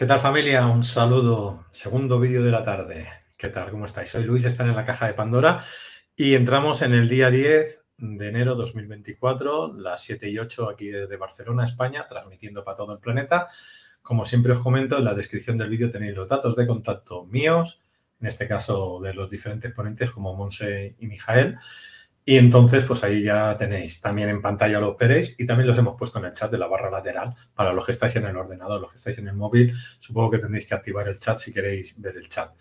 ¿Qué tal familia? Un saludo, segundo vídeo de la tarde. ¿Qué tal? ¿Cómo estáis? Soy Luis, están en la caja de Pandora y entramos en el día 10 de enero 2024, las 7 y 8 aquí desde Barcelona, España, transmitiendo para todo el planeta. Como siempre os comento, en la descripción del vídeo tenéis los datos de contacto míos, en este caso de los diferentes ponentes como Monse y Mijael. Y entonces, pues ahí ya tenéis también en pantalla lo veréis y también los hemos puesto en el chat de la barra lateral para los que estáis en el ordenador, los que estáis en el móvil. Supongo que tendréis que activar el chat si queréis ver el chat.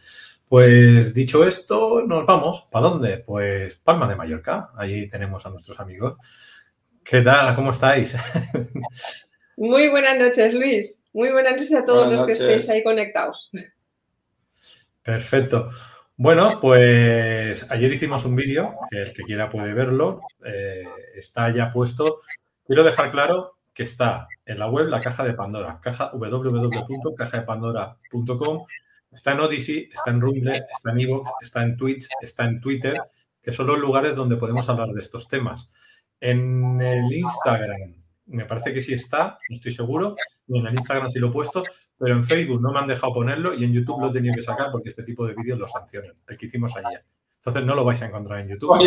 Pues dicho esto, nos vamos. ¿Para dónde? Pues Palma de Mallorca. Allí tenemos a nuestros amigos. ¿Qué tal? ¿Cómo estáis? Muy buenas noches, Luis. Muy buenas noches a todos los que estéis ahí conectados. Perfecto. Bueno, pues ayer hicimos un vídeo, que el que quiera puede verlo, eh, está ya puesto. Quiero dejar claro que está en la web la caja de Pandora, caja www.cajadepandora.com, está en Odyssey, está en Rumble, está en Evox, está en Twitch, está en Twitter, que son los lugares donde podemos hablar de estos temas. En el Instagram, me parece que sí está, no estoy seguro, en el Instagram sí lo he puesto, pero en Facebook no me han dejado ponerlo y en YouTube lo he tenido que sacar porque este tipo de vídeos lo sancionan, el que hicimos ayer. Entonces no lo vais a encontrar en YouTube.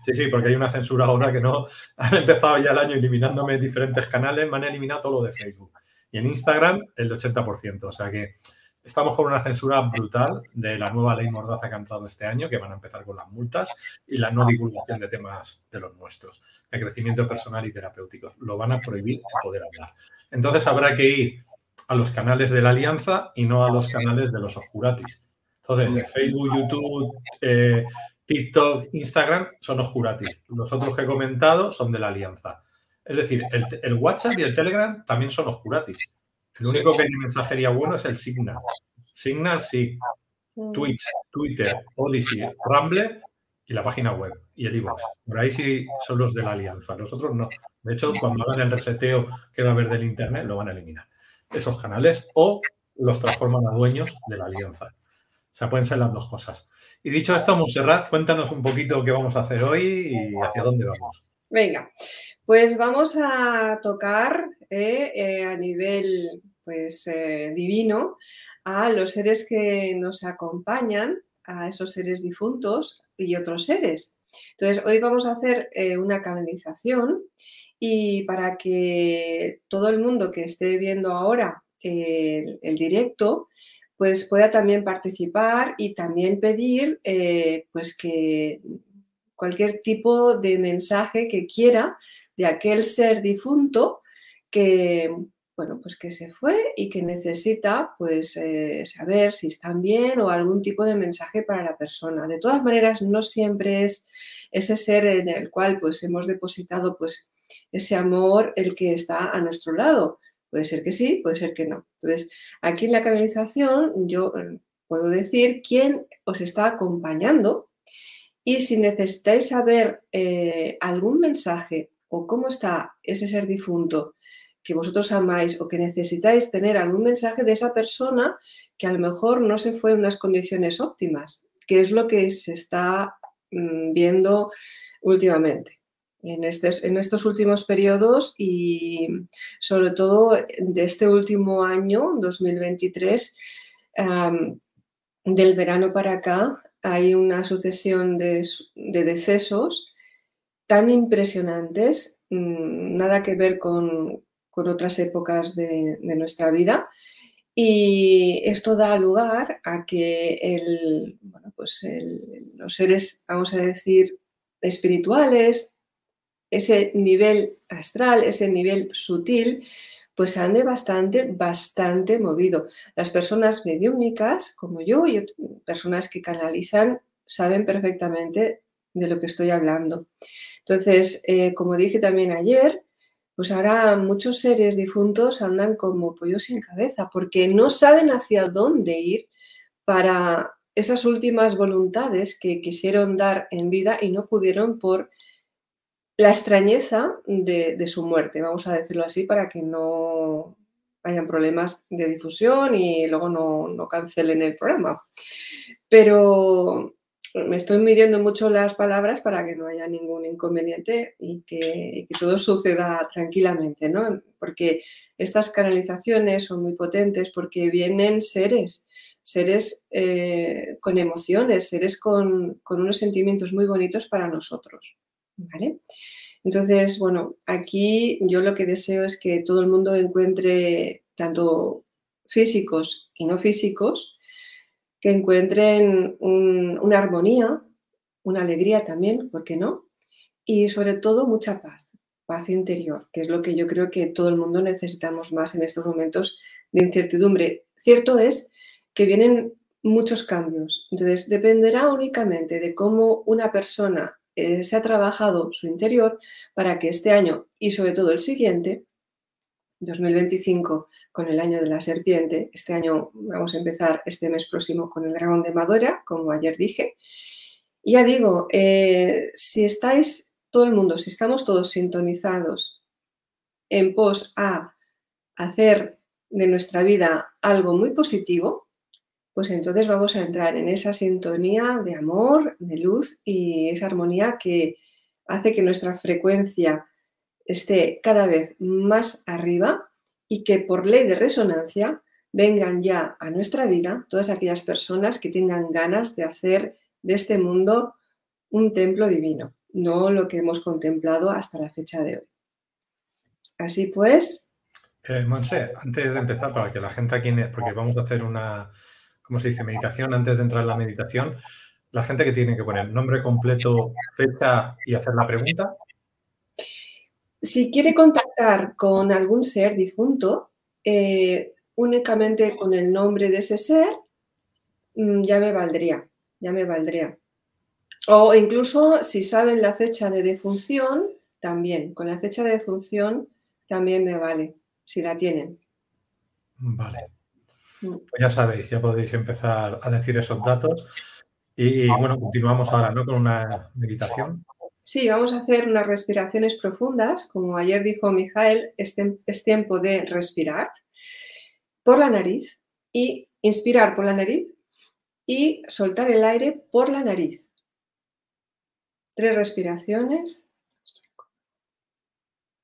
Sí, sí, porque hay una censura ahora que no. Han empezado ya el año eliminándome diferentes canales, me han eliminado todo lo de Facebook. Y en Instagram el 80%. O sea que estamos con una censura brutal de la nueva ley mordaza que ha entrado este año, que van a empezar con las multas y la no divulgación de temas de los nuestros, de crecimiento personal y terapéutico. Lo van a prohibir poder hablar. Entonces habrá que ir a los canales de la alianza y no a los canales de los oscuratis. Entonces, Facebook, YouTube, eh, TikTok, Instagram son oscuratis. Los otros que he comentado son de la alianza. Es decir, el, WhatsApp y el Telegram también son oscuratis. Lo único que hay mensajería bueno es el Signal. Signal sí. Mm. Twitch, Twitter, Odyssey, Rumble y la página web y el iVoox. Por ahí sí son los de la alianza. Los otros no. De hecho, cuando hagan el reseteo que va a haber del Internet, lo van a eliminar esos canales o los transforman a dueños de la alianza. O sea, pueden ser las dos cosas. Y dicho esto, Monserrat, cuéntanos un poquito qué vamos a hacer hoy y hacia dónde vamos. Venga, pues vamos a tocar eh, eh, a nivel pues, eh, divino a los seres que nos acompañan, a esos seres difuntos y otros seres. Entonces, hoy vamos a hacer una canalización y para que todo el mundo que esté viendo ahora el, directo, pues pueda también participar y también pedir eh, pues que cualquier tipo de mensaje que quiera de aquel ser difunto que bueno pues que se fue y que necesita pues eh, saber si están bien o algún tipo de mensaje para la persona. De todas maneras no siempre es ese ser en el cual pues hemos depositado pues ese amor el que está a nuestro lado. Puede ser que sí, puede ser que no. Entonces, aquí en la canalización yo eh, puedo decir quién os está acompañando y si necesitáis saber eh, algún mensaje o cómo está ese ser difunto que vosotros amáis o que necesitáis tener algún mensaje de esa persona que a lo mejor no se fue en unas condiciones óptimas, que es lo que se está mm, viendo últimamente en, en estos últimos periodos y sobre todo de este último año, 2023, del verano para acá, hay una sucesión de, decesos tan impresionantes, mm, nada que ver con, otras épocas de, nuestra vida. Y esto da lugar a que el, pues los seres, vamos a decir, espirituales, ese nivel astral, ese nivel sutil, pues ande bastante, bastante movido. Las personas mediúmnicas, como yo, y personas que canalizan, saben perfectamente de lo que estoy hablando. Entonces, eh, como dije también ayer, pues ahora muchos seres difuntos andan como pollos sin cabeza, porque no saben hacia dónde ir para esas últimas voluntades que quisieron dar en vida y no pudieron por la extrañeza de, su muerte, vamos a decirlo así, para que no hayan problemas de difusión y luego no, cancelen el programa. Pero me estoy midiendo mucho las palabras para que no haya ningún inconveniente y que, todo suceda tranquilamente, ¿no? Porque estas canalizaciones son muy potentes porque vienen seres, seres eh, con emociones, seres con, unos sentimientos muy bonitos para nosotros, ¿vale? Entonces, bueno, aquí yo lo que deseo es que todo el mundo encuentre, tanto físicos y no físicos, que encuentren una armonía, una alegría también, ¿por qué no? Y sobre todo mucha paz, paz interior, que es lo que yo creo que todo el mundo necesitamos más en estos momentos de incertidumbre. Cierto es que vienen muchos cambios, entonces dependerá únicamente de cómo una persona eh, se ha trabajado su interior para que este año y sobre todo el siguiente, 2025, con el año de la serpiente. Este año vamos a empezar este mes próximo con el dragón de madera, como ayer dije. Ya digo, eh, si estáis todo el mundo, si estamos todos sintonizados en pos a hacer de nuestra vida algo muy positivo, pues entonces vamos a entrar en esa sintonía de amor, de luz y esa armonía que hace que nuestra frecuencia esté cada vez más arriba y que por ley de resonancia vengan ya a nuestra vida todas aquellas personas que tengan ganas de hacer de este mundo un templo divino, no lo que hemos contemplado hasta la fecha de hoy. Así pues... Eh, antes de empezar, para que la gente aquí, porque vamos a hacer una, ¿cómo se dice? Meditación, antes de entrar en la meditación, la gente que tiene que poner nombre completo, fecha y hacer la pregunta, si quiere contactar con algún ser difunto, eh, únicamente con el nombre de ese ser, mm, ya me valdría, ya me valdría. O incluso si saben la fecha de defunción, también, con la fecha de defunción también me vale, si la tienen. Vale. Pues ya sabéis, ya podéis empezar a decir esos datos. Y, y bueno, continuamos ahora, ¿no? Con una meditación. Sí, vamos a hacer unas respiraciones profundas. Como ayer dijo Mijael, es, tiempo de respirar por la nariz y inspirar por la nariz y soltar el aire por la nariz. Tres respiraciones.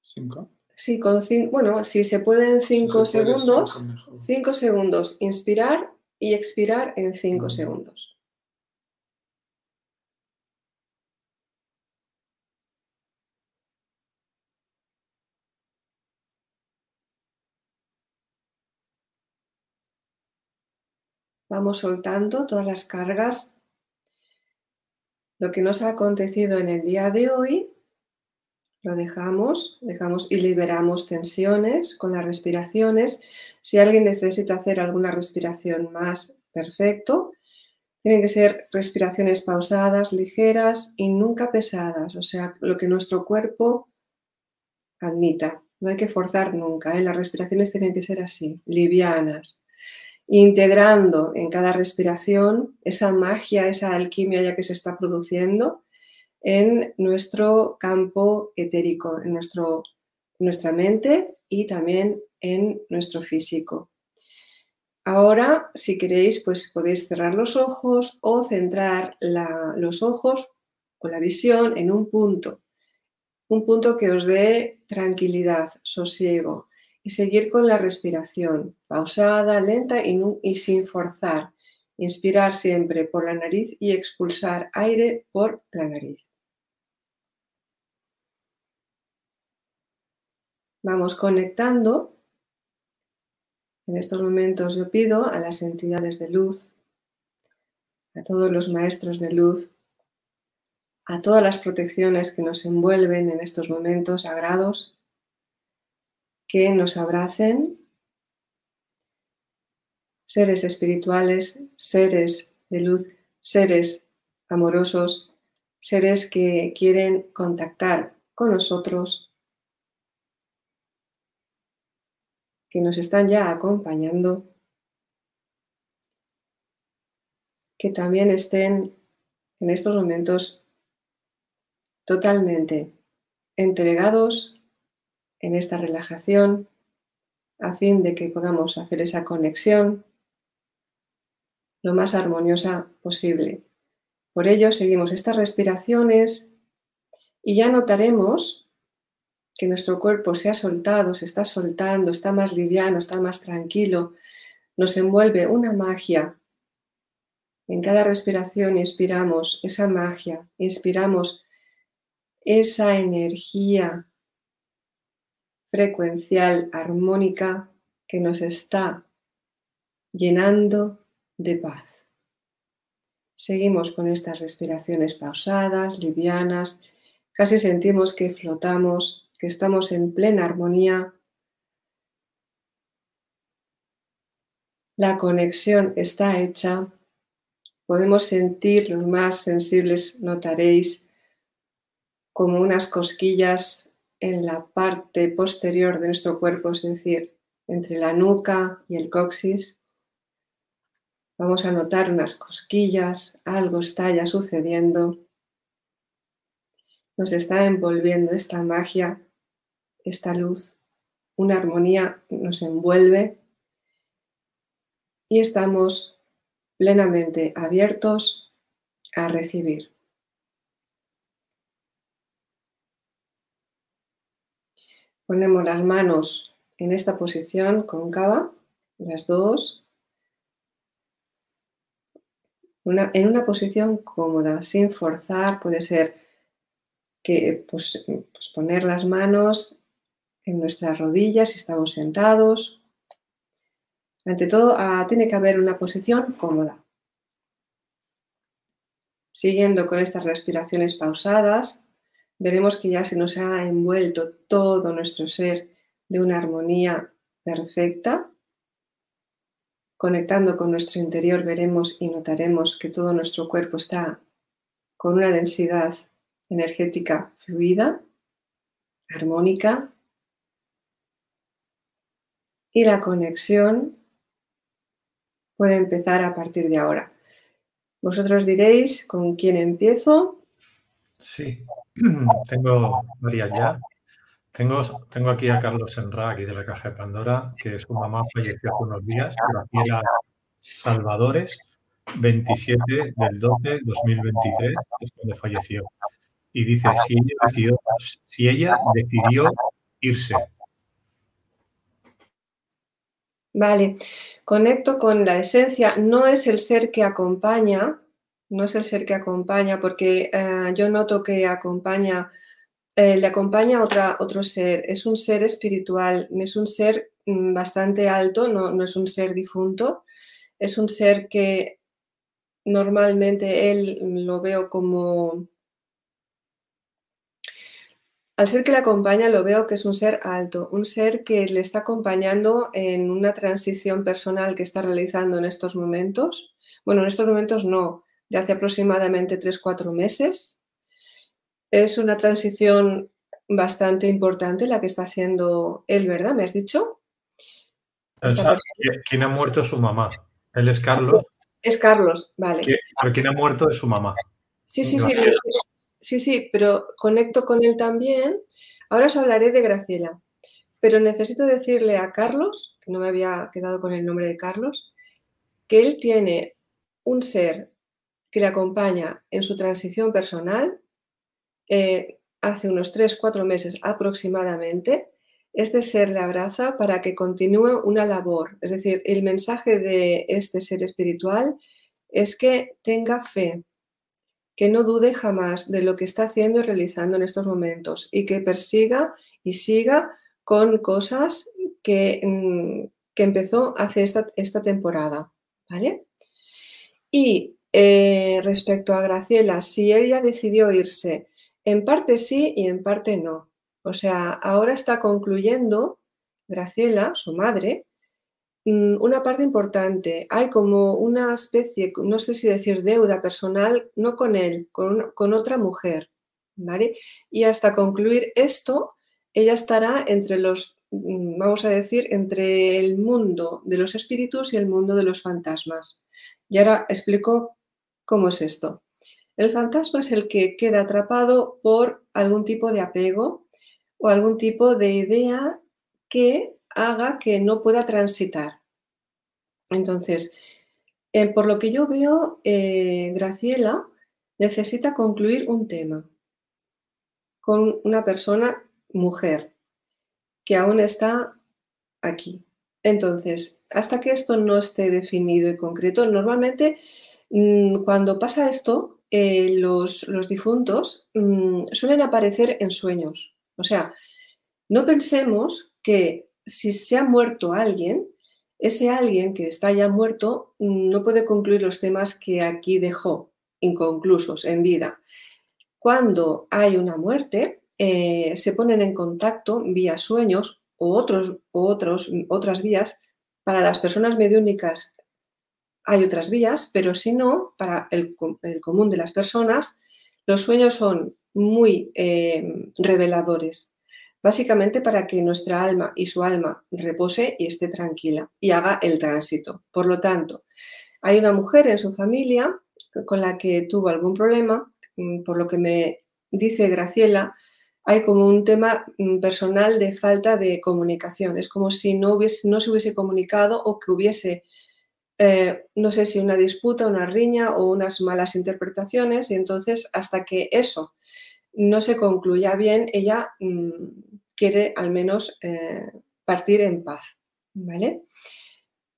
Cinco. Sí, con bueno, si se puede en cinco segundos, cinco, segundos inspirar y expirar en cinco segundos. Vamos soltando todas las cargas. Lo que nos ha acontecido en el día de hoy, lo dejamos, dejamos y liberamos tensiones con las respiraciones. Si alguien necesita hacer alguna respiración más, perfecto. Tienen que ser respiraciones pausadas, ligeras y nunca pesadas, o sea, lo que nuestro cuerpo admita. No hay que forzar nunca, ¿eh? las respiraciones tienen que ser así, livianas integrando en cada respiración esa magia, esa alquimia ya que se está produciendo en nuestro campo etérico, en, nuestro, nuestra mente y también en nuestro físico. Ahora, si queréis, pues podéis cerrar los ojos o centrar los ojos o la visión en un punto, un punto que os dé tranquilidad, sosiego, y seguir con la respiración, pausada, lenta y, sin forzar. Inspirar siempre por la nariz y expulsar aire por la nariz. Vamos conectando. En estos momentos yo pido a las entidades de luz, a todos los maestros de luz, a todas las protecciones que nos envuelven en estos momentos sagrados, que nos abracen, seres espirituales, seres de luz, seres amorosos, seres que quieren contactar con nosotros, que nos están ya acompañando, que también estén en estos momentos totalmente entregados en esta relajación a fin de que podamos hacer esa conexión lo más armoniosa posible. Por ello, seguimos estas respiraciones y ya notaremos que nuestro cuerpo se ha soltado, se está soltando, está más liviano, está más tranquilo, nos envuelve una magia. En cada respiración inspiramos esa magia, inspiramos esa energía frecuencial, armónica, que nos está llenando de paz. Seguimos con estas respiraciones pausadas, livianas, casi sentimos que flotamos, estamos en plena armonía. La conexión está hecha. Podemos sentir, los más sensibles notaréis como unas cosquillas en la parte posterior de nuestro cuerpo, es decir, entre la nuca y el coxis. Vamos a notar unas cosquillas, algo está ya sucediendo. Nos está envolviendo esta magia, esta luz, una armonía nos envuelve y estamos plenamente abiertos a recibir. Ponemos las manos en esta posición cóncava, las dos, en una posición cómoda, sin forzar, puede ser que pues, pues, poner las manos en nuestras rodillas si estamos sentados. Ante todo, ah, tiene que haber una posición cómoda. Siguiendo con estas respiraciones pausadas, veremos que ya se nos ha envuelto todo nuestro ser de una armonía perfecta Conectando con nuestro interior veremos y notaremos que todo nuestro cuerpo está con una densidad energética fluida, armónica, y la conexión puede empezar a partir de ahora. Vosotros diréis con quién empiezo. Sí, tengo María ya. Tengo, tengo aquí a Carlos Senra, aquí de la Caja de Pandora, que su mamá falleció hace unos días, Graciela Salvadores, 27 del 12 de 2023, es cuando falleció. Y dice, si ella decidió, si ella decidió irse. Vale, conecto con la esencia. No es el ser que acompaña, no es el ser que acompaña, porque eh, yo noto que acompaña eh, le acompaña otro ser, es un ser espiritual, es un ser mm, bastante alto, no, no, es un ser difunto, es un ser que normalmente él lo veo como... Al ser que le acompaña lo veo que es un ser alto, un ser que le está acompañando en una transición personal que está realizando en estos momentos. Bueno, en estos momentos no, de hace aproximadamente 3-4 meses, es una transición bastante importante la que está haciendo él, ¿verdad? ¿Me has dicho? ¿Quién ha muerto su mamá? Él es Carlos. Es Carlos, vale. Pero ¿quién ha muerto es su mamá. Sí, sí, sí, sí, sí, pero conecto con él también. Ahora os hablaré de Graciela, pero necesito decirle a Carlos, que no me había quedado con el nombre de Carlos, que él tiene un ser que le acompaña en su transición personal eh, hace unos 3-4 meses aproximadamente, este ser le abraza para que continúe una labor. Es decir, el mensaje de este ser espiritual es que tenga fe, que no dude jamás de lo que está haciendo y realizando en estos momentos y que persiga y siga con cosas que, mm, que empezó hace esta, esta temporada. ¿Vale? Y eh, respecto a Graciela, si ella decidió irse en parte sí y en parte no. O sea, ahora está concluyendo Graciela, su madre, una parte importante. Hay como una especie, no sé si decir deuda personal, no con él, con, otra mujer. ¿vale? Y hasta concluir esto, ella estará entre los, mm, vamos a decir, entre el mundo de los espíritus y el mundo de los fantasmas. Y ahora explico cómo es esto. El fantasma es el que queda atrapado por algún tipo de apego o algún tipo de idea que haga que no pueda transitar. Entonces, eh, por lo que yo veo, eh, Graciela necesita concluir un tema con una persona mujer que aún está aquí. Entonces, hasta que esto no esté definido y concreto, normalmente mm, cuando pasa esto, eh, los, difuntos mm, suelen aparecer en sueños. O sea, no pensemos que si se ha muerto alguien, ese alguien que está ya muerto no puede concluir los temas que aquí dejó inconclusos en vida. Cuando hay una muerte, eh, se ponen en contacto vía sueños o, otros, otros, otras vías. Para las personas mediúnicas hay otras vías, pero si no, para el, común de las personas, los sueños son muy eh, reveladores básicamente para que nuestra alma y su alma repose y esté tranquila y haga el tránsito. Por lo tanto, hay una mujer en su familia con la que tuvo algún problema, mm, por lo que me dice Graciela, hay como un tema mm, personal de falta de comunicación. Es como si no, hubiese, no se hubiese comunicado o que hubiese, eh, no sé si una disputa, una riña o unas malas interpretaciones. Y entonces, hasta que eso no se concluya bien, ella mm, quiere al menos eh, partir en paz. ¿vale?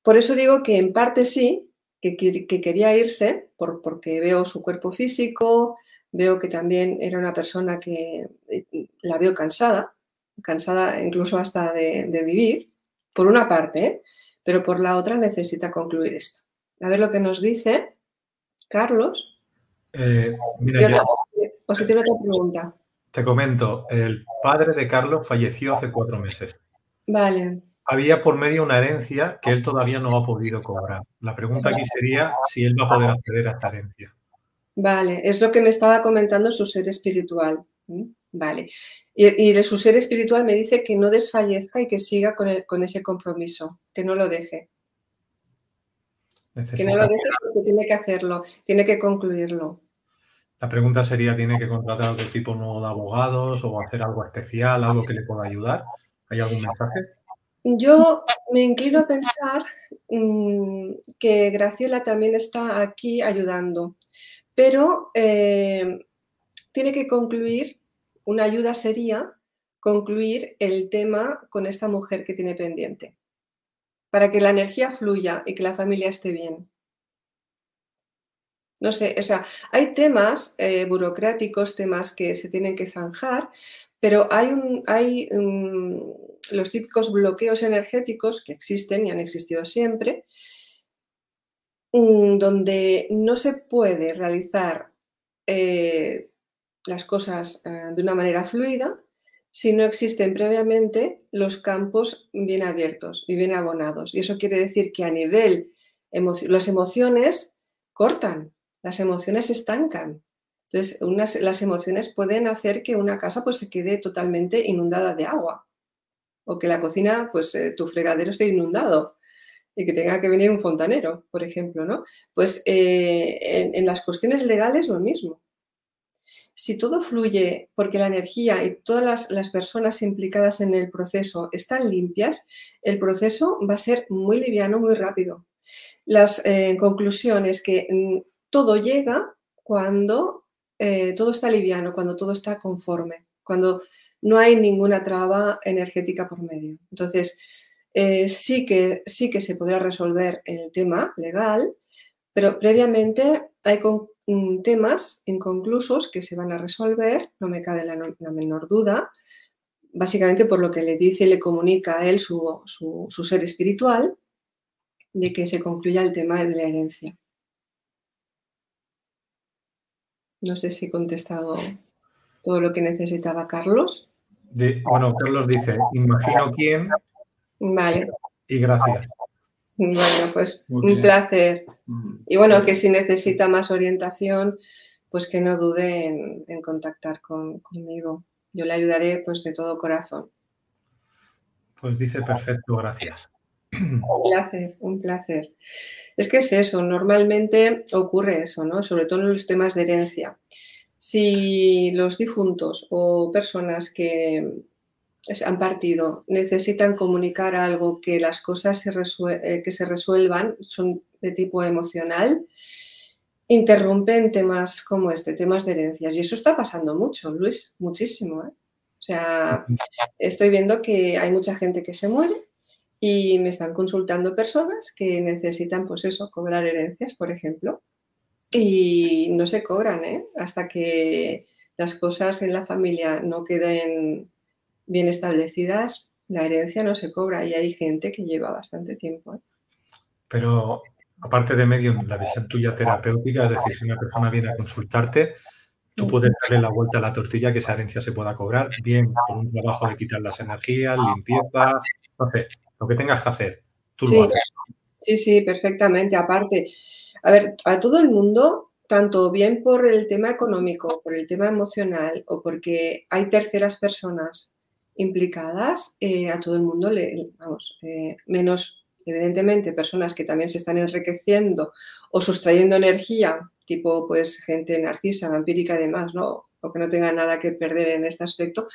Por eso digo que en parte sí, que, quería irse, por, porque veo su cuerpo físico, veo que también era una persona que eh, la veo cansada, cansada incluso hasta de, vivir, por una parte, ¿eh? pero por la otra necesita concluir esto. A ver lo que nos dice Carlos. mira, o si tiene otra pregunta. Te comento, el padre de Carlos falleció hace cuatro meses. Vale. Había por medio una herencia que él todavía no ha podido cobrar. La pregunta aquí sería si él va a poder acceder a esta herencia. Vale, es lo que me estaba comentando su ser espiritual. Vale. Y, de su ser espiritual me dice que no desfallezca y que siga con, con ese compromiso, que no lo deje. Que no lo deje porque tiene que hacerlo, tiene que concluirlo. La pregunta sería, ¿tiene que contratar otro tipo nuevo de abogados o hacer algo especial, algo que le pueda ayudar? ¿Hay algún mensaje? Yo me inclino a pensar mm, que Graciela también está aquí ayudando, pero eh, tiene que concluir, una ayuda sería concluir el tema con esta mujer que tiene pendiente, para que la energía fluya y que la familia esté bien. No sé, o sea, hay temas eh, burocráticos, temas que se tienen que zanjar, pero hay, hay los típicos bloqueos energéticos que existen y han existido siempre, mm, donde no se puede realizar eh, las cosas eh, de una manera fluida si no existen previamente los campos bien abiertos y bien abonados. Y eso quiere decir que a nivel, las emociones cortan, las emociones estancan. Entonces, las emociones pueden hacer que una casa pues, se quede totalmente inundada de agua o que la cocina, pues eh, tu fregadero esté inundado y que tenga que venir un fontanero, por ejemplo, ¿no? Pues eh, en, las cuestiones legales lo mismo. Si todo fluye porque la energía y todas las, personas implicadas en el proceso están limpias, el proceso va a ser muy liviano, muy rápido. Las eh, conclusiones que mm, todo llega cuando eh, todo está liviano, cuando todo está conforme, cuando no hay ninguna traba energética por medio. Entonces, eh, sí, que, sí que se podrá resolver el tema legal, pero previamente hay mm, temas inconclusos que se van a resolver, no me cabe la, menor duda, básicamente por lo que le dice y le comunica a él su, su ser espiritual, de que se concluya el tema de la herencia. No sé si he contestado todo lo que necesitaba Carlos. bueno, Carlos dice, imagino quién. Vale. Y gracias. Bueno, pues un placer. Y bueno, que si necesita más orientación, pues que no dude en, contactar conmigo. Yo le ayudaré pues de todo corazón. Pues dice perfecto, gracias. Un placer, un placer. Es que es eso, normalmente ocurre eso, ¿no? Sobre todo en los temas de herencia. Si los difuntos o personas que han partido necesitan comunicar algo que las cosas se, eh, que se resuelvan son de tipo emocional, interrumpen temas como este, temas de herencias. Y eso está pasando mucho, Luis, muchísimo. ¿eh? O sea, estoy viendo que hay mucha gente que se muere y me están consultando personas que necesitan, pues eso, cobrar herencias, por ejemplo, y no se cobran, ¿eh? Hasta que las cosas en la familia no queden bien establecidas, la herencia no se cobra y hay gente que lleva bastante tiempo. ¿eh? Pero aparte de medio, la visión tuya terapéutica, es decir, si una persona viene a consultarte, tú puedes darle la vuelta a la tortilla que esa herencia se pueda cobrar, bien por un trabajo de quitar las energías, limpieza, no sé, lo que tengas que hacer, tú sí, lo haces. Sí, sí, perfectamente. Aparte, a ver, a todo el mundo, tanto bien por el tema económico, por el tema emocional o porque hay terceras personas implicadas, eh, a todo el mundo le, vamos, eh, menos evidentemente personas que también se están enriqueciendo o sustrayendo energía, tipo pues gente narcisa, vampírica y demás, ¿no? O que no tenga nada que perder en este aspecto,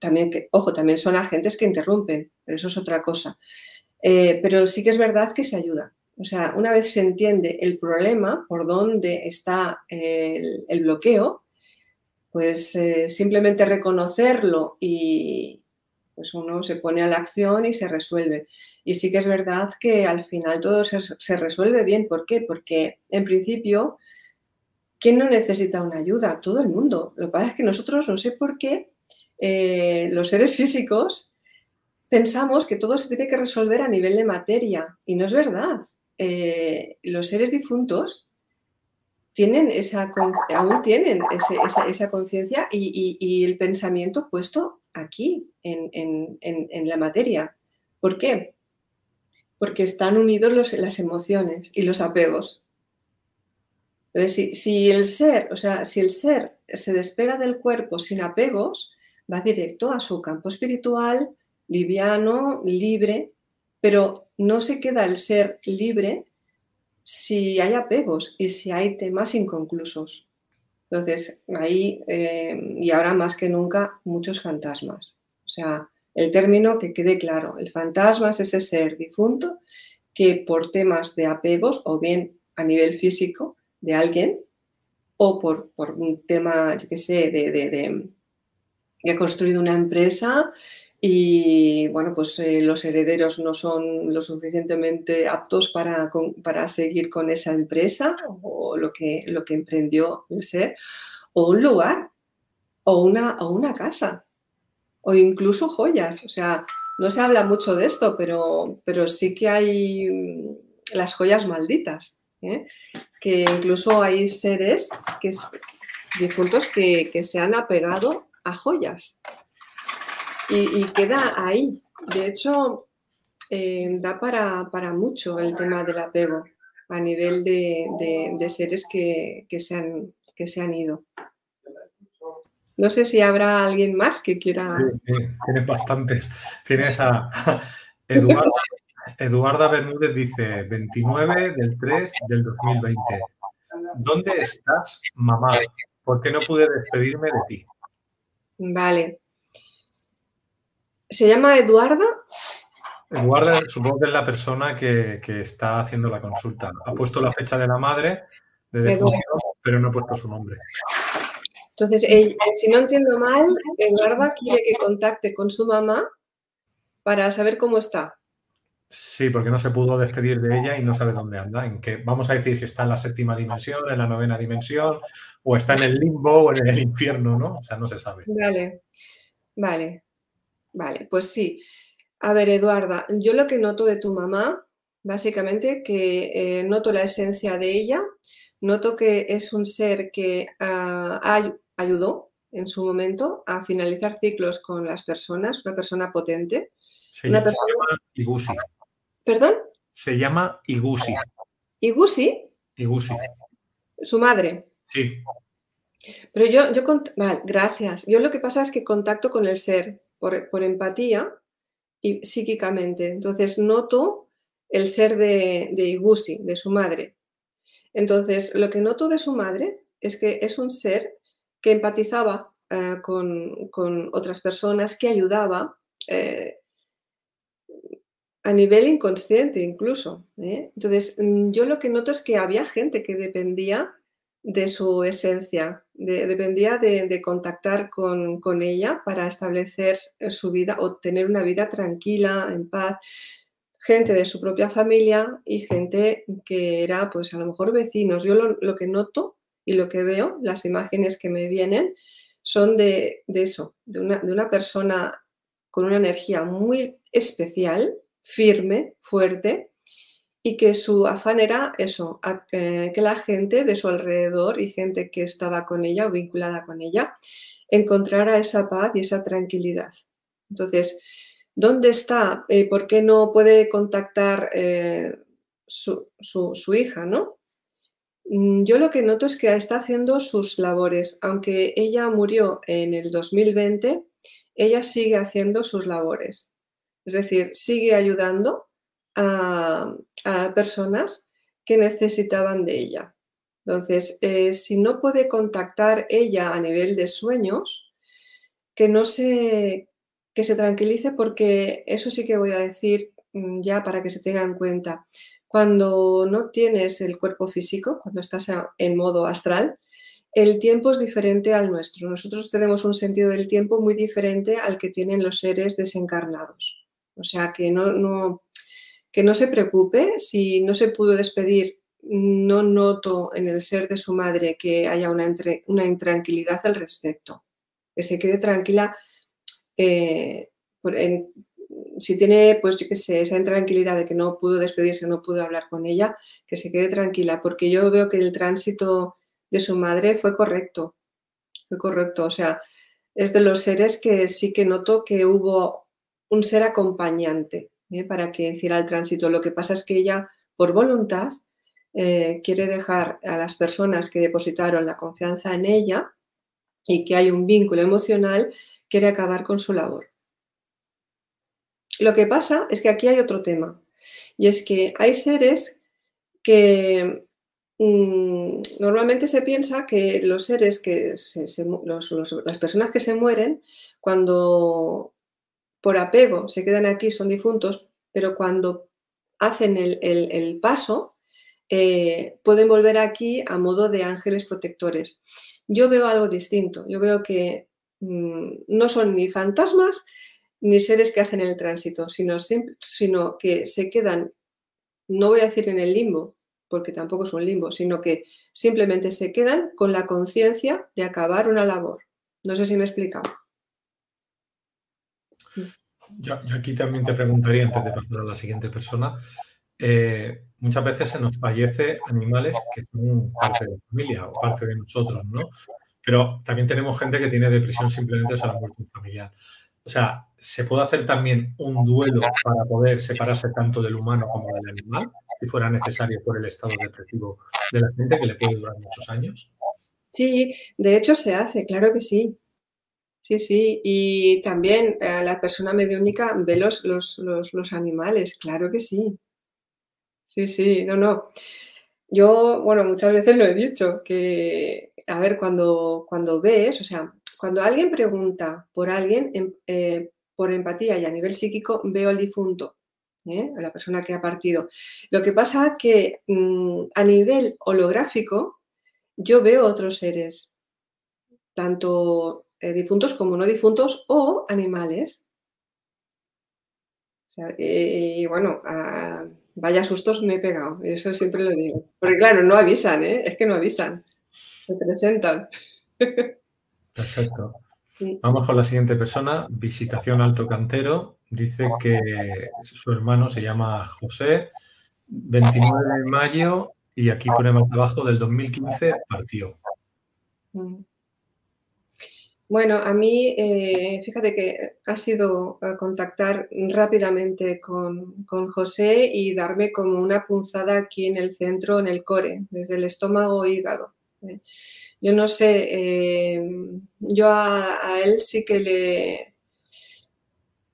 también que, ojo, también son agentes que interrumpen, pero eso es otra cosa. Eh, pero sí que es verdad que se ayuda. O sea, una vez se entiende el problema, por dónde está el, bloqueo, pues eh, simplemente reconocerlo y pues uno se pone a la acción y se resuelve. Y sí que es verdad que al final todo se, se resuelve bien. ¿Por qué? Porque en principio, ¿quién no necesita una ayuda? Todo el mundo. Lo que pasa es que nosotros, no sé por qué, eh, los seres físicos pensamos que todo se tiene que resolver a nivel de materia y no es verdad. Eh, los seres difuntos tienen esa, aún tienen esa, conciencia y, el pensamiento puesto aquí, en, la materia. ¿Por qué? Porque están unidos las emociones y los apegos. Entonces, si, si, el ser, o sea, si el ser se despega del cuerpo sin apegos, va directo a su campo espiritual, liviano, libre, pero no se queda el ser libre si hay apegos y si hay temas inconclusos. Entonces, ahí, eh, y ahora más que nunca, muchos fantasmas. O sea, el término que quede claro, el fantasma es ese ser difunto que por temas de apegos, o bien a nivel físico de alguien, o por, por un tema, yo qué sé, de, he construido una empresa y bueno, pues eh, los herederos no son lo suficientemente aptos para, para, seguir con esa empresa o lo que, lo que emprendió el ser, o un lugar, o una, o una casa, o incluso joyas. O sea, no se habla mucho de esto, pero, pero sí que hay mm, las joyas malditas, ¿eh? que incluso hay seres que, difuntos que, que se han apegado a joyas. Y, queda ahí. De hecho, eh, da para, mucho el tema del apego a nivel de, seres que, se han, que se han ido. No sé si habrá alguien más que quiera. Tienes bastantes. Tienes a Eduarda Bermúdez dice 29 del 3 del 2020. ¿Dónde estás, mamá? ¿Por qué no pude despedirme de ti? Vale. ¿Se llama Eduarda? Eduarda, supongo que es la persona que, está haciendo la consulta. Ha puesto la fecha de la madre de defunción, pero no ha puesto su nombre. Entonces, si no entiendo mal, Eduarda quiere que contacte con su mamá para saber cómo está. Sí, porque no se pudo despedir de ella y no sabe dónde anda. En que vamos a decir si está en la séptima dimensión, en la novena dimensión, o está en el limbo o en el infierno, ¿no? O sea, no se sabe. Vale, vale, vale, pues sí. A ver, Eduarda, yo lo que noto de tu mamá, básicamente, que eh, noto la esencia de ella, noto que es un ser que ah, ayudó en su momento a finalizar ciclos con las personas, una persona potente. una persona... se llama. ¿Perdón? Se llama Igusi. ¿Igusi? Igusi. Su madre. Sí. Pero yo, yo vale, gracias. Yo lo que pasa es que contacto con el ser por, empatía y psíquicamente. Entonces noto el ser de, de Igusi, de su madre. Entonces, lo que noto de su madre es que es un ser que empatizaba eh, con, otras personas, que ayudaba eh, a nivel inconsciente incluso. ¿eh? Entonces, mm, yo lo que noto es que había gente que dependía de su esencia, dependía de, contactar con, con, ella para establecer su vida o tener una vida tranquila, en paz. Gente de su propia familia y gente que era, pues a lo mejor vecinos. Yo lo, que noto y lo que veo, las imágenes que me vienen, son de, de eso, de una, de una persona con una energía muy especial, firme, fuerte, y que su afán era eso, que la gente de su alrededor y gente que estaba con ella o vinculada con ella encontrara esa paz y esa tranquilidad. Entonces, ¿dónde está? Eh, ¿Por qué no puede contactar eh, su, su, hija, no? Mm, yo lo que noto es que está haciendo sus labores. Aunque ella murió en el 2020, ella sigue haciendo sus labores. Es decir, sigue ayudando a, personas que necesitaban de ella. Entonces, eh, si no puede contactar ella a nivel de sueños, que no se, que se tranquilice porque eso sí que voy a decir mm, ya para que se tenga en cuenta. Cuando no tienes el cuerpo físico, cuando estás en modo astral, el tiempo es diferente al nuestro. Nosotros tenemos un sentido del tiempo muy diferente al que tienen los seres desencarnados. O sea que no, no, que no se preocupe si no se pudo despedir. No noto en el ser de su madre que haya una, una intranquilidad al respecto. Que se quede tranquila. Eh, si tiene, pues yo qué sé, esa intranquilidad de que no pudo despedirse, no pudo hablar con ella, que se quede tranquila, porque yo veo que el tránsito de su madre fue correcto. Fue correcto. O sea, es de los seres que sí que noto que hubo un ser acompañante ¿eh? para que hiciera el tránsito. Lo que pasa es que ella, por voluntad, eh, quiere dejar a las personas que depositaron la confianza en ella y que hay un vínculo emocional, quiere acabar con su labor. Lo que pasa es que aquí hay otro tema y es que hay seres que mm, normalmente se piensa que los seres que las personas que se mueren cuando por apego se quedan aquí, son difuntos, pero cuando hacen el, paso, eh, pueden volver aquí a modo de ángeles protectores. Yo veo algo distinto. Yo veo que mm, no son ni fantasmas ni seres que hacen el tránsito, sino, sino que se quedan, no voy a decir en el limbo, porque tampoco es un limbo, sino que simplemente se quedan con la conciencia de acabar una labor. No sé si me he explicado. Yo, aquí también te preguntaría, antes de pasar a la siguiente persona, eh, muchas veces se nos fallece animales que son parte de la familia o parte de nosotros, ¿no? Pero también tenemos gente que tiene depresión simplemente por la muerte familiar. O sea, ¿se puede hacer también un duelo para poder separarse tanto del humano como del animal, si fuera necesario por el estado depresivo de la gente que le puede durar muchos años? Sí, de hecho se hace, claro que sí. Sí, sí, y también eh, la persona mediúnica ve los, los, animales, claro que sí. Sí, sí, no, no. Yo, bueno, muchas veces lo he dicho, que, a ver, cuando, cuando ves, o sea, cuando alguien pregunta por alguien, em, eh, por empatía y a nivel psíquico, veo al difunto, ¿eh? a la persona que ha partido. Lo que pasa que mm, a nivel holográfico, yo veo otros seres, tanto eh, difuntos como no difuntos o animales. y bueno, vaya sustos me he pegado, eso siempre lo digo. Porque claro, no avisan, ¿eh? es que no avisan, se presentan. Perfecto. Vamos con la siguiente persona, Visitación Alto Cantero. Dice que su hermano se llama José, 29 de mayo, y aquí pone más abajo, del 2015 partió. Mm. Bueno, a mí, eh, fíjate que ha sido contactar rápidamente con, José y darme como una punzada aquí en el centro, en el core, desde el estómago hígado. Eh, yo no sé, eh, yo a, él sí que le,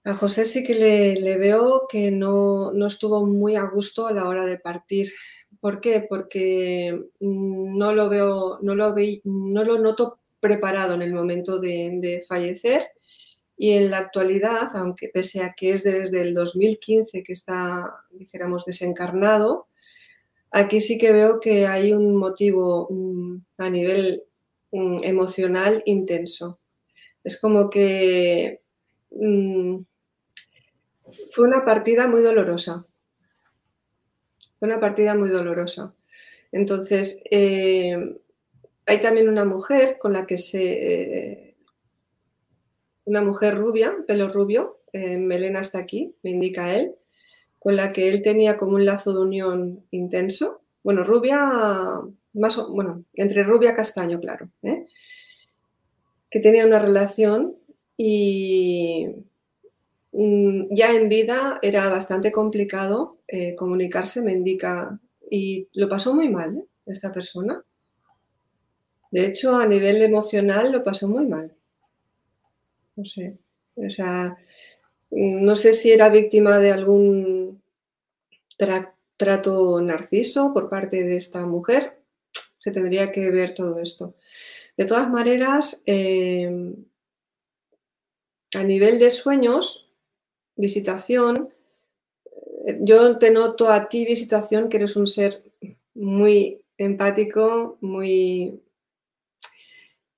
a José sí que le, veo que no, no, estuvo muy a gusto a la hora de partir. ¿Por qué? Porque mm, no lo veo, no lo, ve, no lo noto preparado en el momento de, fallecer y en la actualidad, aunque pese a que es desde el 2015 que está, dijéramos, desencarnado, aquí sí que veo que hay un motivo a nivel emocional intenso. Es como que mm, fue una partida muy dolorosa. Fue una partida muy dolorosa. Entonces, eh, hay también una mujer con la que se... Eh, una mujer rubia, pelo rubio, eh, melena hasta aquí, me indica él, con la que él tenía como un lazo de unión intenso. Bueno, rubia, más, bueno, entre rubia y castaño, claro. Que tenía una relación y mm, ya en vida era bastante complicado comunicarse, me indica, y lo pasó muy mal esta persona. De hecho, a nivel emocional lo pasó muy mal. No sé. O sea, no sé si era víctima de algún trato narciso por parte de esta mujer. Se tendría que ver todo esto. De todas maneras, eh, a nivel de sueños, visitación, yo te noto a ti, visitación, que eres un ser muy empático, muy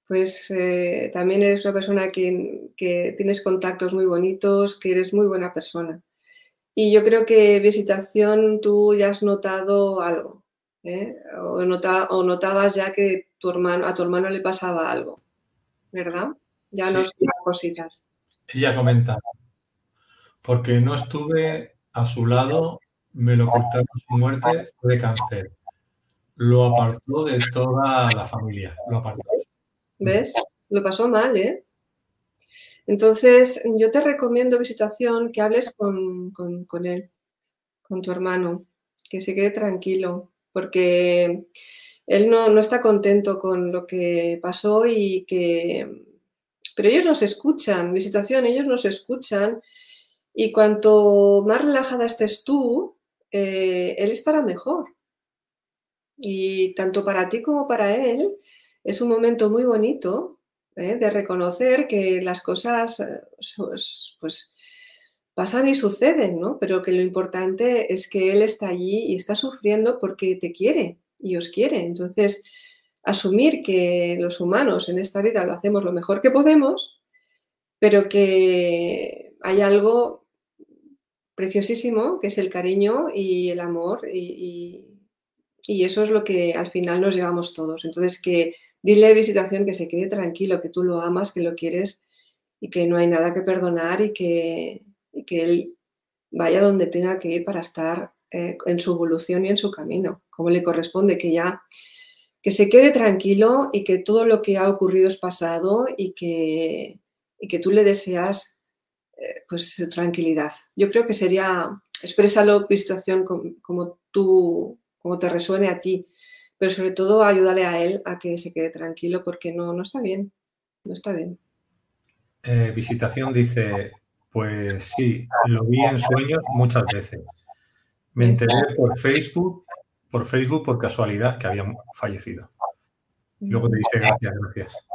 pues eh, también eres una persona que, tienes contactos muy bonitos, que eres muy buena persona. Y yo creo que visitación tú ya has notado algo, ¿eh? o, o, notabas ya que tu hermano, a tu hermano le pasaba algo, ¿verdad? Ya nos cositas. Ella comenta, porque no estuve a su lado, me lo ocultaron su muerte de cáncer. Lo apartó de toda la familia, lo apartó. ¿Ves? Lo pasó mal, ¿eh? Entonces, yo te recomiendo visitación que hables con, él, con tu hermano, que se quede tranquilo, porque él no, no, está contento con lo que pasó y que... Pero ellos nos escuchan, visitación, ellos nos escuchan y cuanto más relajada estés tú, eh, él estará mejor. Y tanto para ti como para él, es un momento muy bonito ¿eh? de reconocer que las cosas eh, pues, pasan y suceden, ¿no? Pero que lo importante es que él está allí y está sufriendo porque te quiere y os quiere. Entonces, asumir que los humanos en esta vida lo hacemos lo mejor que podemos, pero que hay algo preciosísimo que es el cariño y el amor y, y eso es lo que al final nos llevamos todos. Entonces, que Dile visitación que se quede tranquilo, que tú lo amas, que lo quieres y que no hay nada que perdonar y que, que él vaya donde tenga que ir para estar eh, en su evolución y en su camino, como le corresponde, que ya que se quede tranquilo y que todo lo que ha ocurrido es pasado y que, y que tú le deseas eh, pues tranquilidad. Yo creo que sería, exprésalo visitación como, como tú, como te resuene a ti, pero sobre todo ayúdale a él a que se quede tranquilo porque no, no está bien, no está bien. Eh, visitación dice, pues sí, lo vi en sueños muchas veces. Me enteré por Facebook, por Facebook por casualidad que había fallecido. Y luego te dice gracias, gracias.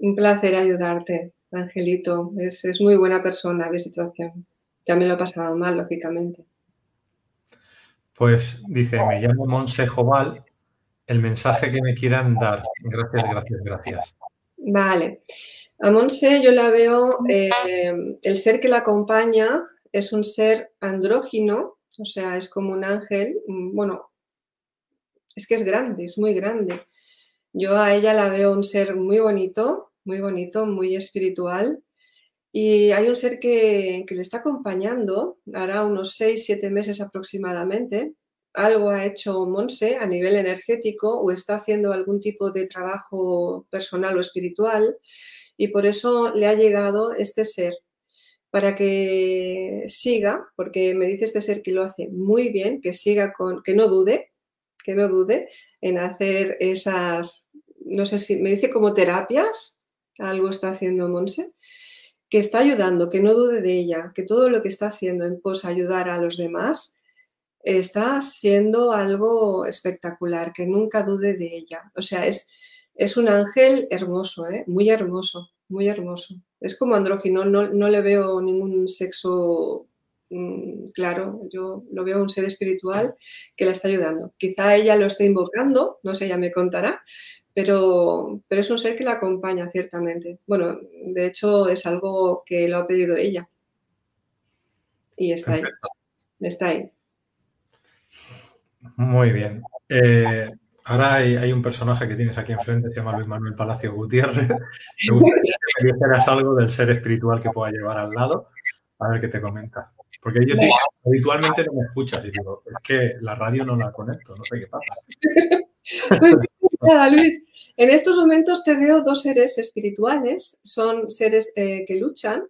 Un placer ayudarte, Angelito. Es, es muy buena persona, visitación. También lo ha pasado mal, lógicamente. Pues dice, me llamo Monse Joval el mensaje que me quieran dar. Gracias, gracias, gracias. Vale. A Monse yo la veo, eh, el ser que la acompaña es un ser andrógino, o sea, es como un ángel, mm, bueno, es que es grande, es muy grande. Yo a ella la veo un ser muy bonito, muy bonito, muy espiritual. Y hay un ser que, que le está acompañando, hará unos 6, 7 meses aproximadamente, algo ha hecho Monse a nivel energético o está haciendo algún tipo de trabajo personal o espiritual y por eso le ha llegado este ser para que siga, porque me dice este ser que lo hace muy bien, que siga con, que no dude, que no dude en hacer esas, no sé si me dice como terapias, algo está haciendo Monse, que está ayudando, que no dude de ella, que todo lo que está haciendo en pos ayudar a los demás, está siendo algo espectacular, que nunca dude de ella. O sea, es, es un ángel hermoso, ¿eh? muy hermoso, muy hermoso. Es como andrógino, no, no le veo ningún sexo mm, claro, yo lo veo un ser espiritual que la está ayudando. Quizá ella lo esté invocando, no sé, ella me contará, pero, pero es un ser que la acompaña ciertamente. Bueno, de hecho es algo que lo ha pedido ella. Y está ahí. Está ahí. Muy bien. Eh, ahora hay, un personaje que tienes aquí enfrente, se llama Luis Manuel Palacio Gutiérrez. Me gustaría que me dijeras algo del ser espiritual que pueda llevar al lado, a ver qué te comenta. Porque yo habitualmente no me escuchas y digo, es que la radio no la conecto, no sé qué pasa. Pues nada, Luis, en estos momentos te veo dos seres espirituales, son seres eh, que luchan,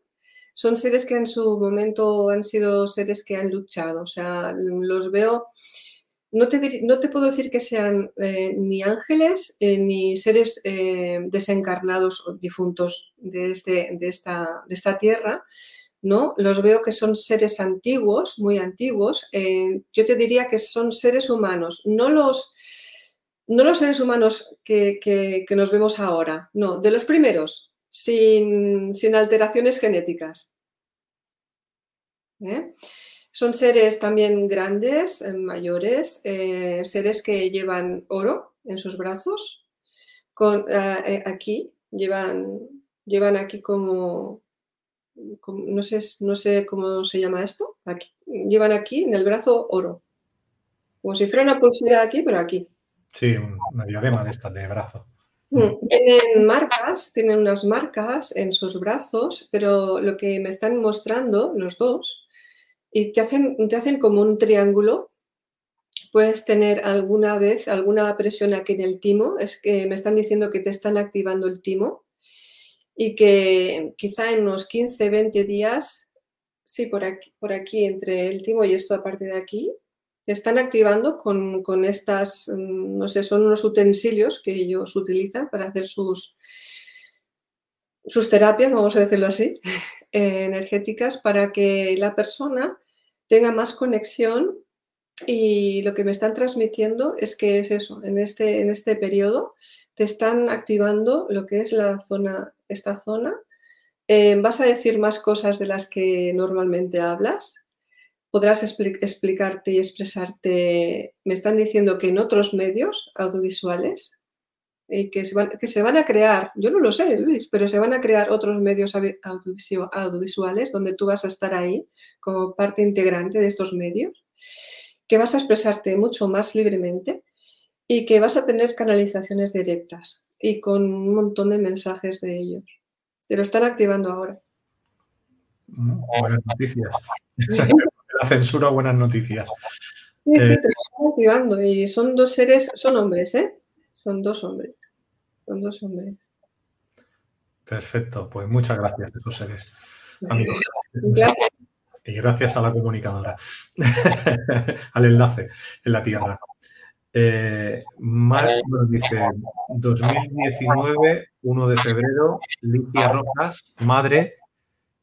son seres que en su momento han sido seres que han luchado, o sea, los veo no te, puedo decir que sean eh, ni ángeles eh, ni seres eh, desencarnados o difuntos de, este, de, esta, de, esta, tierra, ¿no? Los veo que son seres antiguos, muy antiguos. yo te diría que son seres humanos, no los, no los seres humanos que, nos vemos ahora, no, de los primeros, sin, alteraciones genéticas. Son seres también grandes, eh, mayores, eh, seres que llevan oro en sus brazos. Eh, aquí llevan, llevan aquí como, no, sé, no sé cómo se llama esto, aquí, llevan aquí en el brazo oro. Como si fuera una pulsera aquí, pero aquí. Sí, una diadema de estas de brazo. Mm, tienen marcas, tienen unas marcas en sus brazos, pero lo que me están mostrando los dos y te hacen, te hacen como un triángulo. Puedes tener alguna vez alguna presión aquí en el timo. Es que me están diciendo que te están activando el timo y que quizá en unos 15, 20 días, sí, por aquí, por aquí entre el timo y esto a partir de aquí, están activando con, estas, mm, no sé, son unos utensilios que ellos utilizan para hacer sus, sus terapias, vamos a decirlo así, energéticas, para que la persona tenga más conexión y lo que me están transmitiendo es que es eso, en este, en este periodo te están activando lo que es la zona, esta zona. Eh, vas a decir más cosas de las que normalmente hablas. Podrás explicarte y expresarte. Me están diciendo que en otros medios audiovisuales y que se, van, que se van a crear, yo no lo sé, Luis, pero se van a crear otros medios audiovisuales donde tú vas a estar ahí como parte integrante de estos medios, que vas a expresarte mucho más libremente y que vas a tener canalizaciones directas y con un montón de mensajes de ellos. Te lo están activando ahora. Mm, buenas noticias. La censura, buenas noticias. Sí, eh, activando y son dos seres, son hombres, ¿eh? Son dos hombres. Son dos hombres. Perfecto, pues muchas gracias a esos seres. Y gracias a la comunicadora, al enlace en la tierra. Eh, más nos dice 2019, 1 de febrero, Licia Rojas, madre,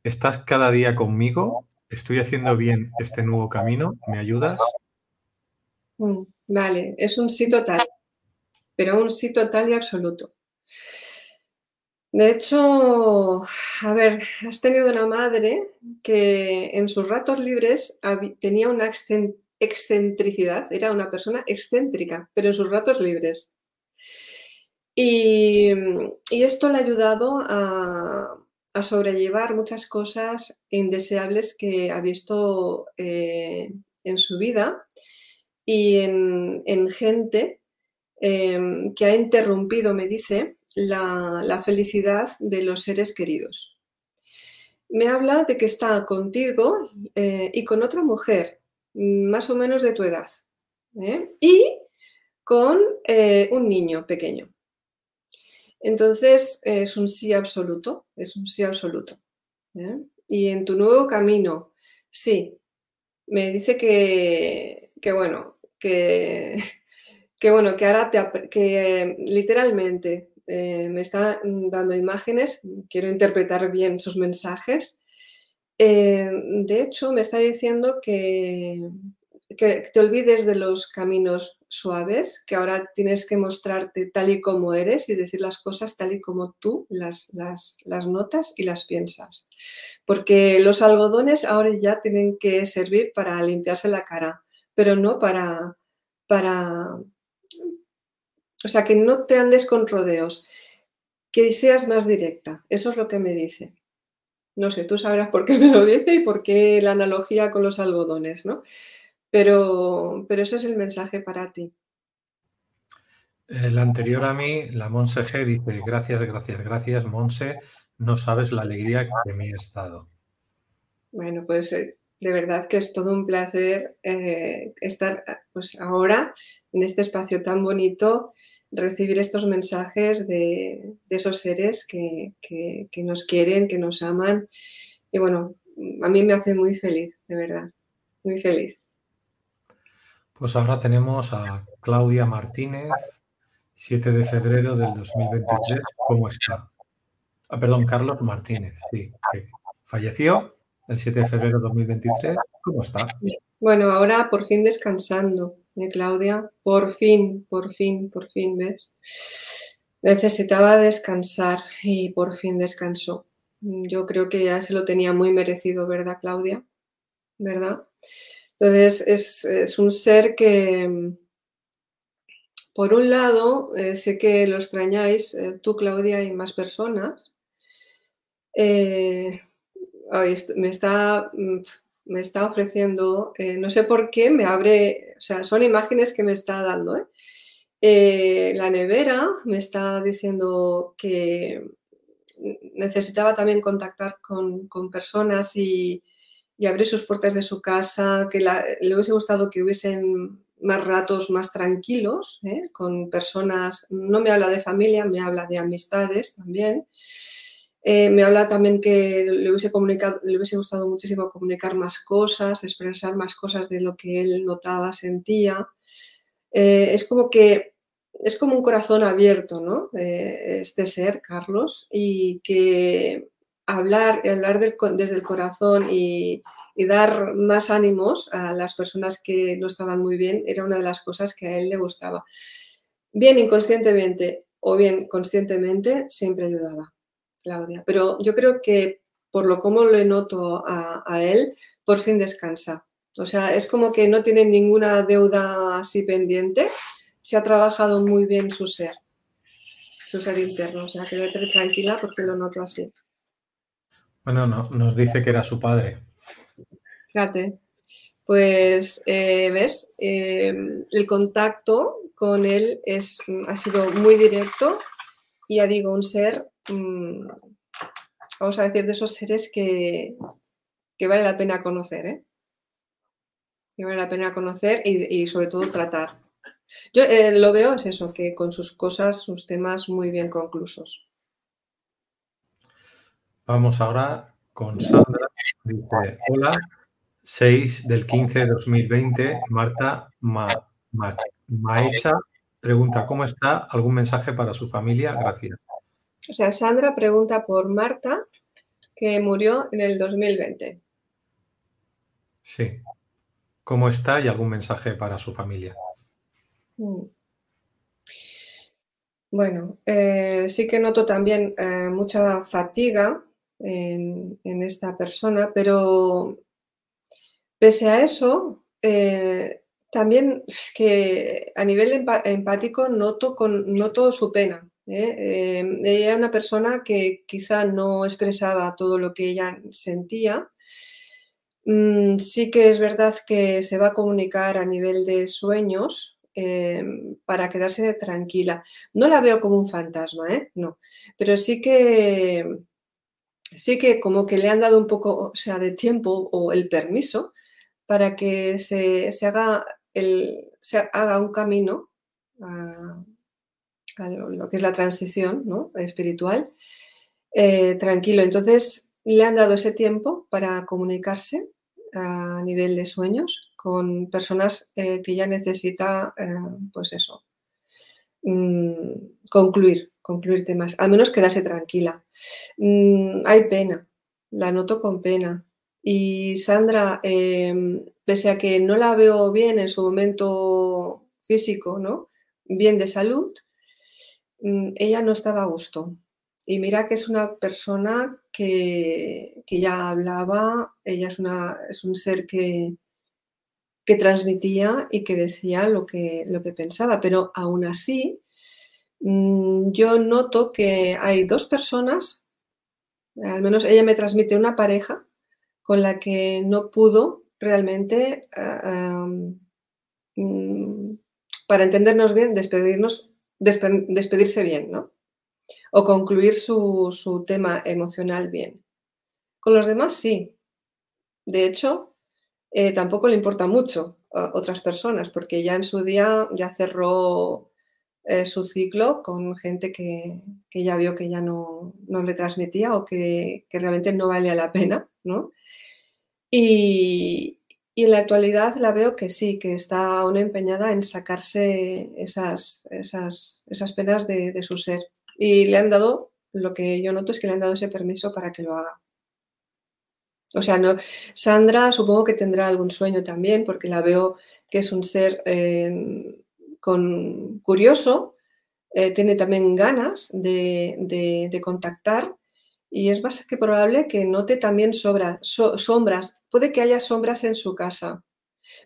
¿estás cada día conmigo? ¿Estoy haciendo bien este nuevo camino? ¿Me ayudas? Mm, vale, es un sí total pero un sí total y absoluto. De hecho, a ver, has tenido una madre que en sus ratos libres tenía una excentricidad, era una persona excéntrica, pero en sus ratos libres. Y, esto le ha ayudado a, sobrellevar muchas cosas indeseables que ha visto eh, en su vida y en, en gente Em, que ha interrumpido, me dice, la, felicidad de los seres queridos. Me habla de que está contigo eh, y con otra mujer, más o menos de tu edad, ¿eh? y con un niño pequeño. Entonces es un sí absoluto, es un sí absoluto. Y en tu nuevo camino, sí, me dice que, que bueno, que que bueno, que ahora te, que literalmente eh, me está dando imágenes, quiero interpretar bien sus mensajes. Eh, de hecho, me está diciendo que, que te olvides de los caminos suaves, que ahora tienes que mostrarte tal y como eres y decir las cosas tal y como tú las, notas y las piensas. Porque los algodones ahora ya tienen que servir para limpiarse la cara, pero no para, para... O sea, que no te andes con rodeos, que seas más directa. Eso es lo que me dice. No sé, tú sabrás por qué me lo dice y por qué la analogía con los algodones, ¿no? Pero, pero ese es el mensaje para ti. El anterior a mí, la Monse G, dice, gracias, gracias, gracias, Monse, no sabes la alegría que me he estado. Bueno, pues eh, de verdad que es todo un placer eh, estar pues ahora en este espacio tan bonito, recibir estos mensajes de, esos seres que, que nos quieren, que nos aman. Y bueno, a mí me hace muy feliz, de verdad, muy feliz. Pues ahora tenemos a Claudia Martínez, 7 de febrero del 2023. ¿Cómo está? Ah, perdón, Carlos Martínez, sí, falleció el 7 de febrero del 2023. ¿Cómo está? Bueno, ahora por fin descansando, ¿eh, Claudia? Por fin, por fin, por fin, ¿ves? Necesitaba descansar y por fin descansó. Yo creo que ya se lo tenía muy merecido, ¿verdad, Claudia? ¿Verdad? Entonces, es, un ser que, por un lado, eh, sé que lo extrañáis, eh, tú, Claudia, y más personas. Eh, me, está, mm, me está ofreciendo, no sé por qué, me abre, o sea, son imágenes que me está dando. la nevera me está diciendo que necesitaba también contactar con, con personas y, y abrir sus puertas de su casa, que le hubiese gustado que hubiesen más ratos más tranquilos, ¿eh? con personas, no me habla de familia, me habla de amistades también. Eh, me habla también que le hubiese, comunicado, le hubiese gustado muchísimo comunicar más cosas, expresar más cosas de lo que él notaba, sentía. Eh, es como que es como un corazón abierto, ¿no? este ser, Carlos, y que hablar, hablar desde el corazón y, dar más ánimos a las personas que no estaban muy bien era una de las cosas que a él le gustaba. Bien inconscientemente o bien conscientemente siempre ayudaba, Claudia. Pero yo creo que por lo como le noto a, a él, por fin descansa. O sea, es como que no tiene ninguna deuda así pendiente. Se ha trabajado muy bien su ser, su ser interno. O sea, quédate tranquila porque lo noto así. Bueno, no, nos dice que era su padre. Fíjate. Pues, eh, ¿ves? Eh, el contacto con él es, ha sido muy directo y ya digo, un ser, mm, vamos a decir, de esos seres que, vale la pena conocer, ¿eh? Que vale la pena conocer y, sobre todo tratar. Yo eh, lo veo, es eso, que con sus cosas, sus temas muy bien conclusos. Vamos ahora con Sandra. Dice, hola, 6 del 15 de 2020, Marta Maecha pregunta, ¿cómo está? ¿Algún mensaje para su familia? Gracias. O sea, Sandra pregunta por Marta, que murió en el 2020. Sí. ¿Cómo está y algún mensaje para su familia? Mm. Bueno, eh, sí que noto también eh, mucha fatiga en, esta persona, pero pese a eso, eh, también es que a nivel empático noto, con, noto su pena. ¿eh? Eh, ella era una persona que quizá no expresaba todo lo que ella sentía. Mm, sí que es verdad que se va a comunicar a nivel de sueños, para quedarse tranquila. No la veo como un fantasma, no, pero sí que sí que como que le han dado un poco, o sea, de tiempo o el permiso para que se, haga, el, se haga un camino a, lo que es la transición espiritual eh, tranquilo. Entonces, le han dado ese tiempo para comunicarse a nivel de sueños con personas eh, que ya necesita, eh, pues eso, mm, concluir concluir temas, al menos quedarse tranquila. Mm, hay pena, la noto con pena. Y Sandra, em, pese a que no la veo bien en su momento físico, ¿no? Bien de salud, mm, ella no estaba a gusto. Y mira que es una persona que, ya hablaba, ella es, una, es un ser que, que transmitía y que decía lo que, lo que pensaba, pero aún así mm, yo noto que hay dos personas, al menos ella me transmite una pareja con la que no pudo realmente, ah, mm, para entendernos bien, despedirnos, despedirse bien, ¿no? O concluir su, tema emocional bien. Con los demás sí. De hecho, eh, tampoco le importa mucho a otras personas, porque ya en su día ya cerró eh, su ciclo con gente que, ya vio que ya no, le transmitía o que, que, realmente no valía la pena, ¿no? Y, en la actualidad la veo que sí, que está aún empeñada en sacarse esas, esas, esas penas de, su ser. Y le han dado, lo que yo noto es que le han dado ese permiso para que lo haga. O sea, Sandra supongo que tendrá algún sueño también, porque la veo que es un ser em, con, curioso, eh, tiene también ganas de, de contactar y es más que probable que note también sombras. Puede que haya sombras en su casa,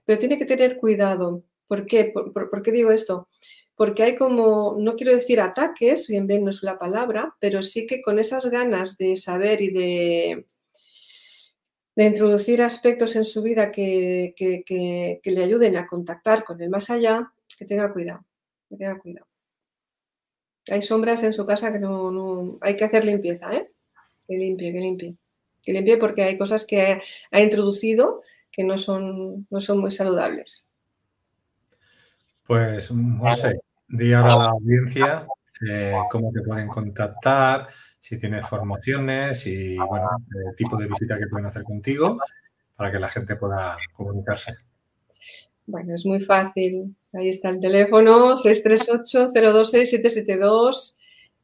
pero tiene que tener cuidado. ¿Por qué? ¿Por, qué digo esto? Porque hay como, no quiero decir ataques, bien es la palabra, pero sí que con esas ganas de saber y de, de introducir aspectos en su vida que, le ayuden a contactar con el más allá, que tenga cuidado, que tenga cuidado. Hay sombras en su casa que no, hay que hacer limpieza, ¿eh? que limpie, que limpie. Que limpie porque hay cosas que ha introducido que no son, no son muy saludables. Pues, José, di ahora a la audiencia eh, cómo te pueden contactar, si tienes formaciones y, bueno, el tipo de visita que pueden hacer contigo para que la gente pueda comunicarse. Bueno, es muy fácil. Ahí está el teléfono, 638-026-772.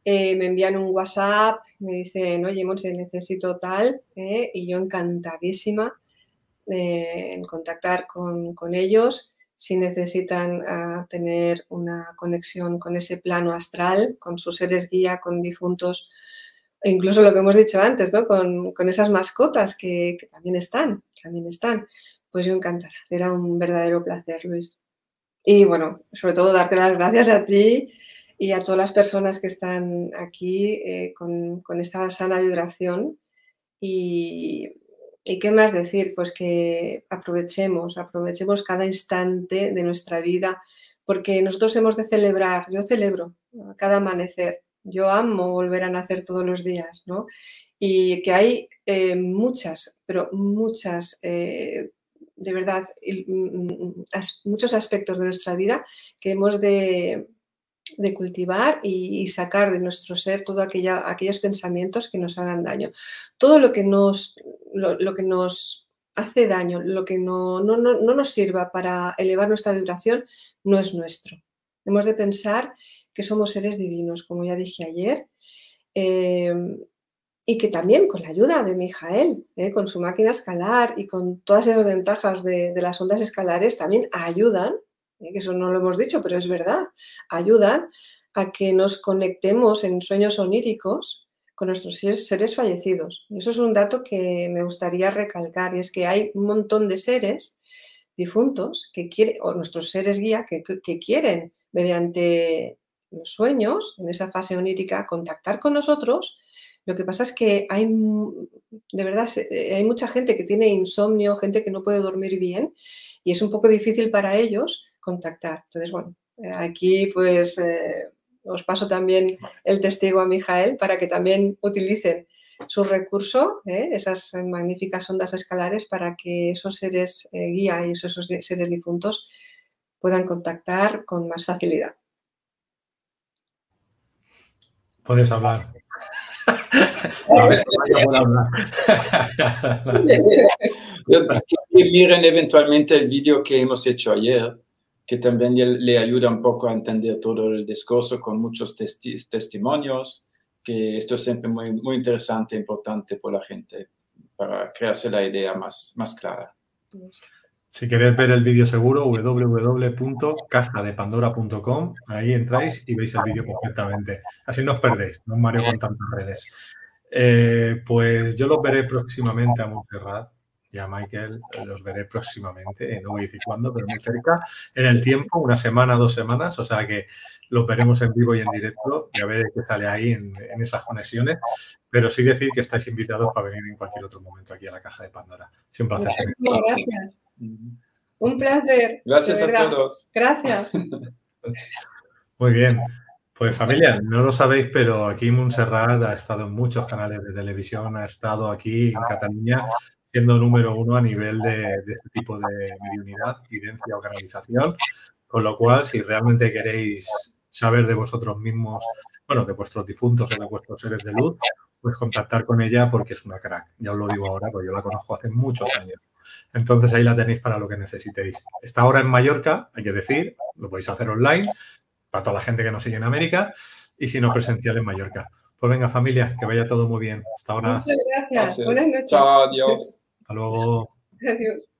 Eh, me envían un WhatsApp, me dicen, oye, Monse, necesito tal, eh", y yo encantadísima eh, en contactar con, ellos si necesitan ah, tener una conexión con ese plano astral, con sus seres guía, con difuntos, incluso lo que hemos dicho antes, ¿no? con, esas mascotas que, también están, también están. Pues yo encantará, será un verdadero placer, Luis. Y bueno, sobre todo darte las gracias a ti y a todas las personas que están aquí eh, con, esta sana vibración. Y, qué más decir? Pues que aprovechemos, aprovechemos cada instante de nuestra vida, porque nosotros hemos de celebrar, yo celebro cada amanecer, yo amo volver a nacer todos los días, ¿no? Y que hay eh, muchas, pero muchas, eh, de verdad, mm, mm, muchos aspectos de nuestra vida que hemos de, cultivar y, sacar de nuestro ser todos aquellos pensamientos que nos hagan daño. Todo lo que nos, lo, que nos hace daño, lo que no, no, nos sirva para elevar nuestra vibración, no es nuestro. Hemos de pensar que somos seres divinos, como ya dije ayer, eh, y que también con la ayuda de Mijael, eh, con su máquina escalar y con todas esas ventajas de, las ondas escalares, también ayudan ¿eh? que eso no lo hemos dicho, pero es verdad, ayudan a que nos conectemos en sueños oníricos con nuestros seres fallecidos. Eso es un dato que me gustaría recalcar, y es que hay un montón de seres difuntos que quieren, o nuestros seres guía, que, quieren, mediante los sueños, en esa fase onírica, contactar con nosotros. Lo que pasa es que hay, de verdad, hay mucha gente que tiene insomnio, gente que no puede dormir bien, y es un poco difícil para ellos contactar. Entonces, bueno, eh, aquí pues eh, os paso también el testigo a Mijael para que también utilicen su recurso, eh, esas magníficas ondas escalares, para que esos seres guía y esos, seres difuntos puedan contactar con más facilidad. Puedes hablar. miren eventualmente el vídeo que hemos hecho ayer que también le ayuda un poco a entender todo el discurso con muchos testimonios, que esto es siempre muy, muy interesante e importante por la gente para crearse la idea más, más clara. Si queréis ver el vídeo seguro, www.cajadepandora.com, ahí entráis y veis el vídeo perfectamente. Así no os perdéis, no os mareo con tantas redes. Eh, pues yo los veré próximamente a Montserrat y a Michael, los veré próximamente, no voy a decir cuándo, pero muy cerca, en el tiempo, una semana, dos semanas, o sea que los veremos en vivo y en directo y a ver qué sale ahí en, esas conexiones. Pero sí decir que estáis invitados para venir en cualquier otro momento aquí a la Caja de Pandora. Siempre un placer. gracias. Un placer. Gracias a todos. Gracias. Muy bien. Pues familia, no lo sabéis, pero aquí Montserrat ha estado en muchos canales de televisión, ha estado aquí en Cataluña siendo número uno a nivel de, este tipo de mediunidad, evidencia o canalización. Con lo cual, si realmente queréis saber de vosotros mismos, bueno, de vuestros difuntos o de vuestros seres de luz, pues contactar con ella porque es una crack. Ya os lo digo ahora, porque yo la conozco hace muchos años. Entonces ahí la tenéis para lo que necesitéis. Está ahora en Mallorca, hay que decir, lo podéis hacer online para toda la gente que nos sigue en América y si no presencial en Mallorca. Pues venga familia, que vaya todo muy bien. Hasta ahora. Muchas gracias. Buenas noches. Chao, adiós. Hasta luego. Adiós.